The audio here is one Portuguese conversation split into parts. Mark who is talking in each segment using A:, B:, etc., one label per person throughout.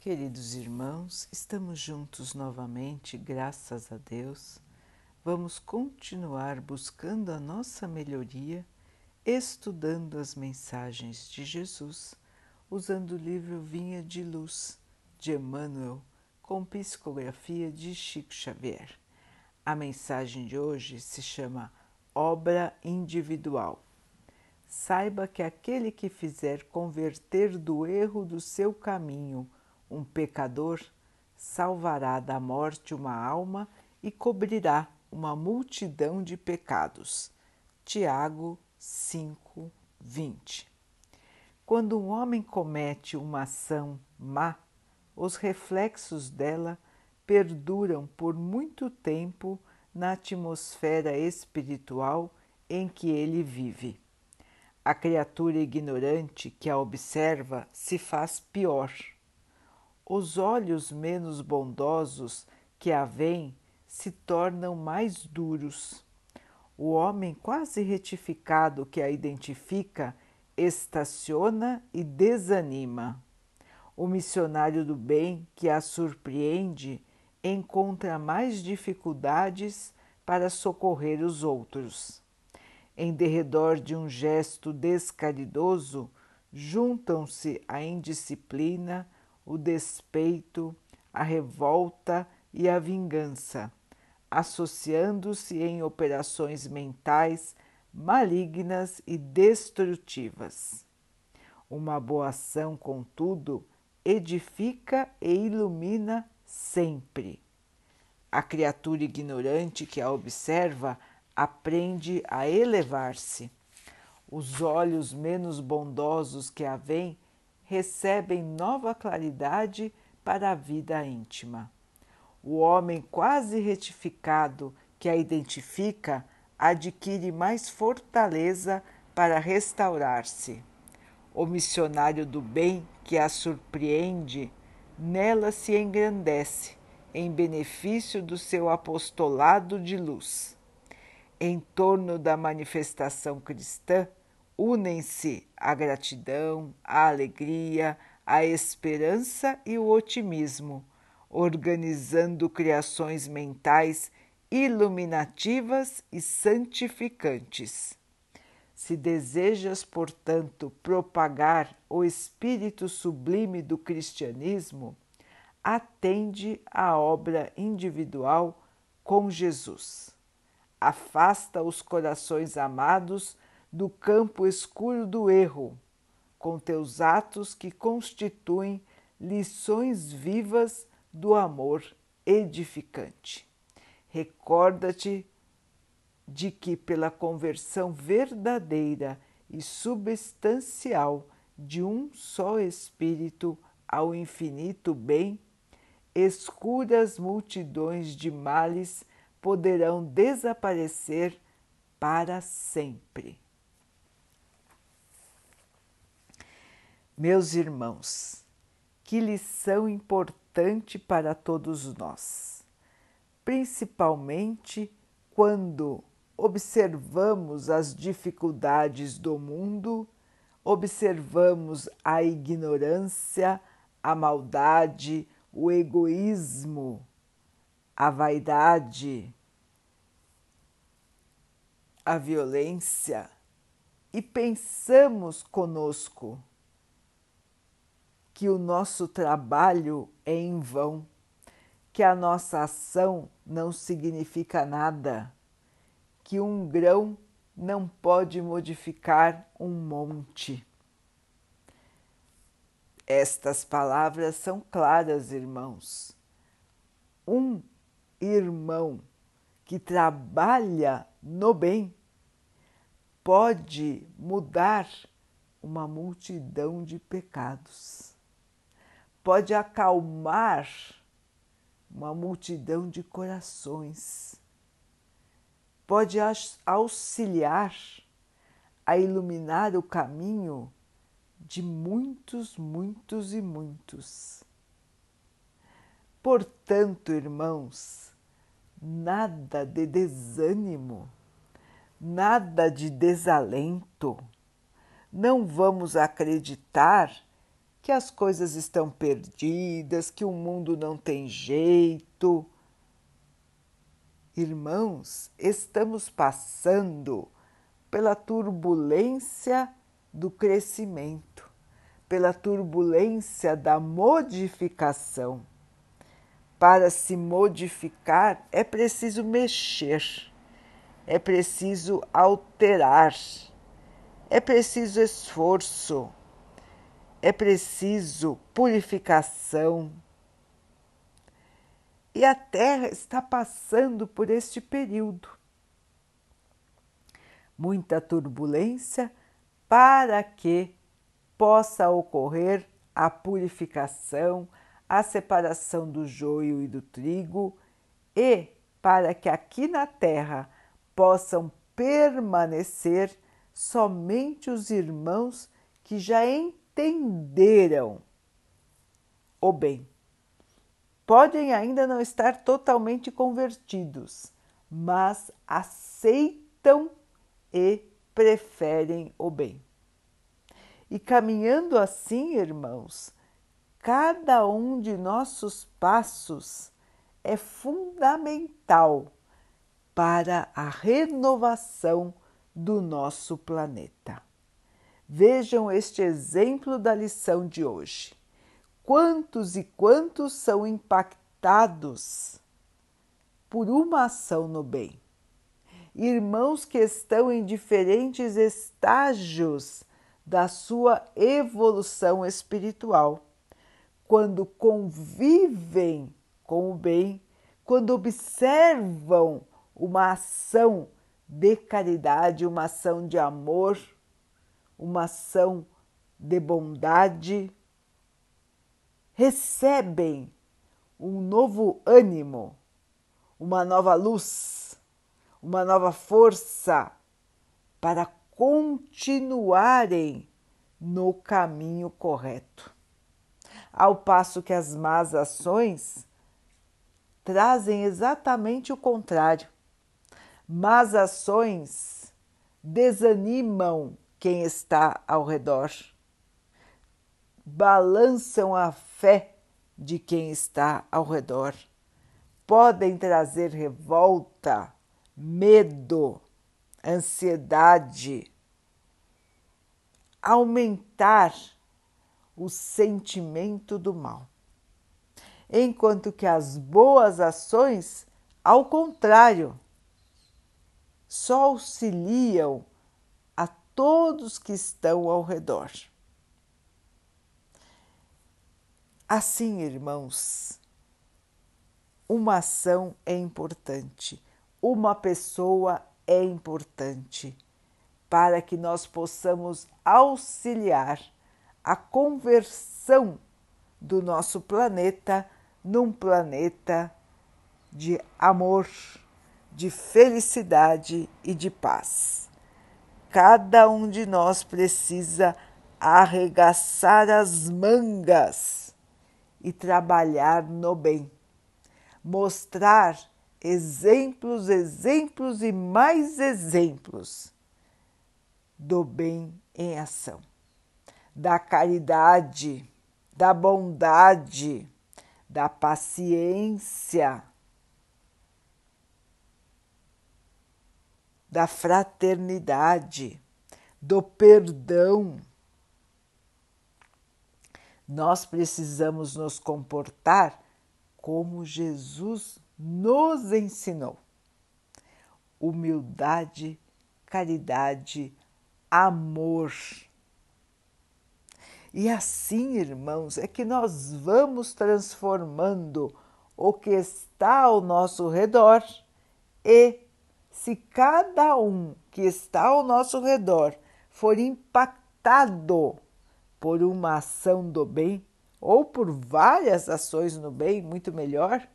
A: Queridos irmãos, estamos juntos novamente, graças a Deus. Vamos continuar buscando a nossa melhoria, estudando as mensagens de Jesus, usando o livro Vinha de Luz de Emmanuel, com psicografia de Chico Xavier. A mensagem de hoje se chama Obra Individual. Saiba que aquele que fizer converter do erro do seu caminho, um pecador salvará da morte uma alma e cobrirá uma multidão de pecados. Tiago 5, 20. Quando um homem comete uma ação má, os reflexos dela perduram por muito tempo na atmosfera espiritual em que ele vive. A criatura ignorante que a observa se faz pior os olhos menos bondosos que a veem se tornam mais duros. O homem quase retificado que a identifica estaciona e desanima. O missionário do bem que a surpreende encontra mais dificuldades para socorrer os outros. Em derredor de um gesto descaridoso, juntam-se a indisciplina, o despeito, a revolta e a vingança, associando-se em operações mentais malignas e destrutivas. Uma boa ação, contudo, edifica e ilumina sempre. A criatura ignorante que a observa aprende a elevar-se. Os olhos menos bondosos que a veem recebem nova claridade para a vida íntima. O homem quase retificado que a identifica adquire mais fortaleza para restaurar-se. O missionário do bem que a surpreende, nela se engrandece em benefício do seu apostolado de luz. Em torno da manifestação cristã, unem-se a gratidão, a alegria, a esperança e o otimismo, organizando criações mentais iluminativas e santificantes. Se desejas, portanto, propagar o espírito sublime do cristianismo, atende à obra individual com Jesus. Afasta os corações amados do campo escuro do erro, com teus atos que constituem lições vivas do amor edificante. Recorda-te de que, pela conversão verdadeira e substancial de um só Espírito ao infinito bem, escuras multidões de males poderão desaparecer para sempre. Meus irmãos, que lição importante para todos nós, principalmente quando observamos as dificuldades do mundo, observamos a ignorância, a maldade, o egoísmo, a vaidade, a violência e pensamos conosco que o nosso trabalho é em vão, que a nossa ação não significa nada, que um grão não pode modificar um monte. Estas palavras são claras, irmãos. Um irmão que trabalha no bem pode mudar uma multidão de pecados pode acalmar uma multidão de corações, pode auxiliar a iluminar o caminho de muitos, muitos e muitos. Portanto, irmãos, nada de desânimo, nada de desalento. Não vamos acreditar que as coisas estão perdidas, que o mundo não tem jeito. Irmãos, estamos passando pela turbulência do crescimento, pela turbulência da modificação. Para se modificar é preciso mexer, é preciso alterar, é preciso esforço é preciso purificação. E a Terra está passando por este período. Muita turbulência para que possa ocorrer a purificação, a separação do joio e do trigo e para que aqui na Terra possam permanecer somente os irmãos que já entenderam entenderam o bem. Podem ainda não estar totalmente convertidos, mas aceitam e preferem o bem. E caminhando assim, irmãos, cada um de nossos passos é fundamental para a renovação do nosso planeta. Vejam este exemplo da lição de hoje. Quantos e quantos são impactados por uma ação no bem? Irmãos que estão em diferentes estágios da sua evolução espiritual, quando convivem com o bem, quando observam uma ação de caridade, uma ação de amor, uma ação de bondade, recebem um novo ânimo, uma nova luz, uma nova força para continuarem no caminho correto. Ao passo que as más ações trazem exatamente o contrário. Más ações desanimam quem está ao redor, balançam a fé de quem está ao redor, podem trazer revolta, medo, ansiedade, aumentar o sentimento do mal. Enquanto que as boas ações, ao contrário, só auxiliam todos que estão ao redor. Assim, irmãos, uma ação é importante, uma pessoa é importante para que nós possamos auxiliar a conversão do nosso planeta num planeta de amor, de felicidade e de paz cada um de nós precisa arregaçar as mangas e trabalhar no bem. Mostrar exemplos, exemplos e mais exemplos do bem em ação, da caridade, da bondade, da paciência da fraternidade, do perdão. Nós precisamos nos comportar como Jesus nos ensinou. Humildade, caridade, amor. E assim, irmãos, é que nós vamos transformando o que está ao nosso redor e se cada um que está ao nosso redor for impactado por uma ação do bem, ou por várias ações no bem, muito melhor,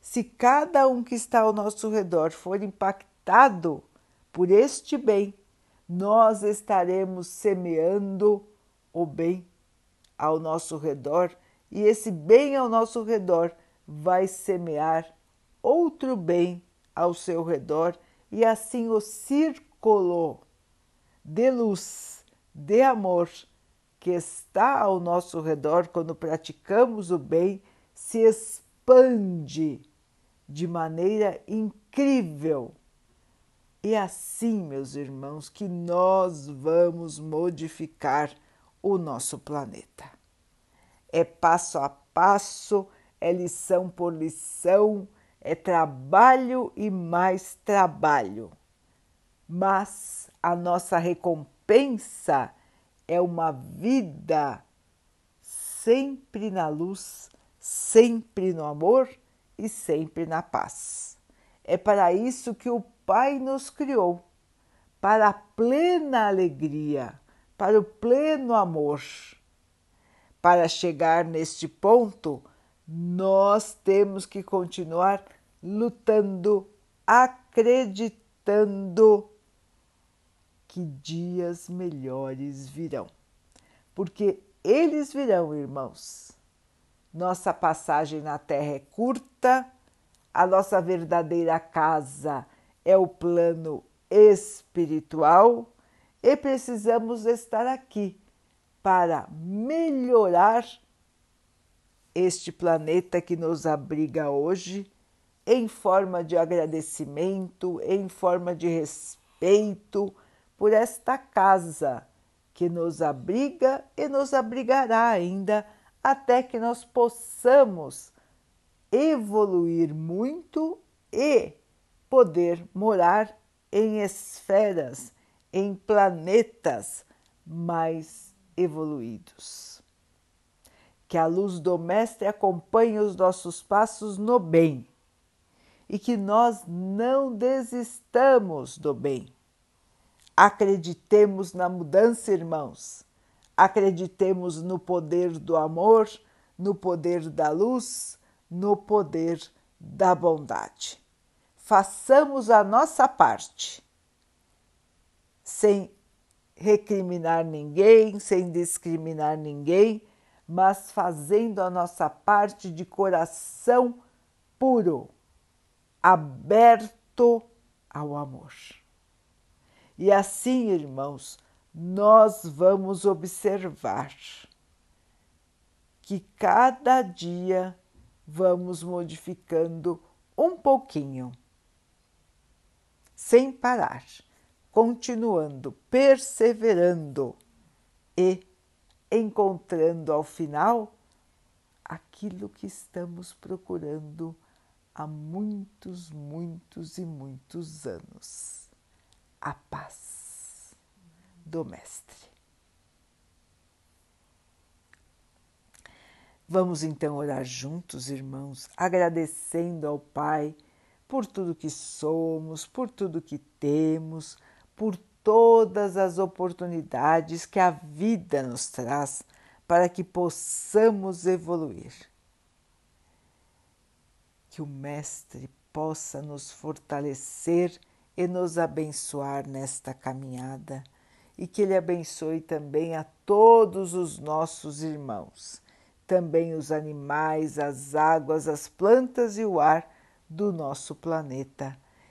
A: se cada um que está ao nosso redor for impactado por este bem, nós estaremos semeando o bem ao nosso redor e esse bem ao nosso redor vai semear outro bem ao seu redor e assim o círculo de luz, de amor, que está ao nosso redor quando praticamos o bem se expande de maneira incrível. E assim, meus irmãos, que nós vamos modificar o nosso planeta. É passo a passo, é lição por lição, é trabalho e mais trabalho. Mas a nossa recompensa é uma vida sempre na luz, sempre no amor e sempre na paz. É para isso que o Pai nos criou para a plena alegria, para o pleno amor. Para chegar neste ponto, nós temos que continuar lutando, acreditando que dias melhores virão. Porque eles virão, irmãos. Nossa passagem na Terra é curta, a nossa verdadeira casa é o plano espiritual e precisamos estar aqui para melhorar este planeta que nos abriga hoje em forma de agradecimento, em forma de respeito por esta casa que nos abriga e nos abrigará ainda até que nós possamos evoluir muito e poder morar em esferas, em planetas mais evoluídos. Que a luz do Mestre acompanhe os nossos passos no bem e que nós não desistamos do bem. Acreditemos na mudança, irmãos. Acreditemos no poder do amor, no poder da luz, no poder da bondade façamos a nossa parte, sem recriminar ninguém, sem discriminar ninguém, mas fazendo a nossa parte de coração puro, aberto ao amor. E assim, irmãos, nós vamos observar que cada dia vamos modificando um pouquinho sem parar, continuando, perseverando e encontrando ao final aquilo que estamos procurando há muitos, muitos e muitos anos: a paz do Mestre. Vamos então orar juntos, irmãos, agradecendo ao Pai por tudo que somos, por tudo que temos, por todas as oportunidades que a vida nos traz para que possamos evoluir. Que o Mestre possa nos fortalecer e nos abençoar nesta caminhada e que Ele abençoe também a todos os nossos irmãos, também os animais, as águas, as plantas e o ar do nosso planeta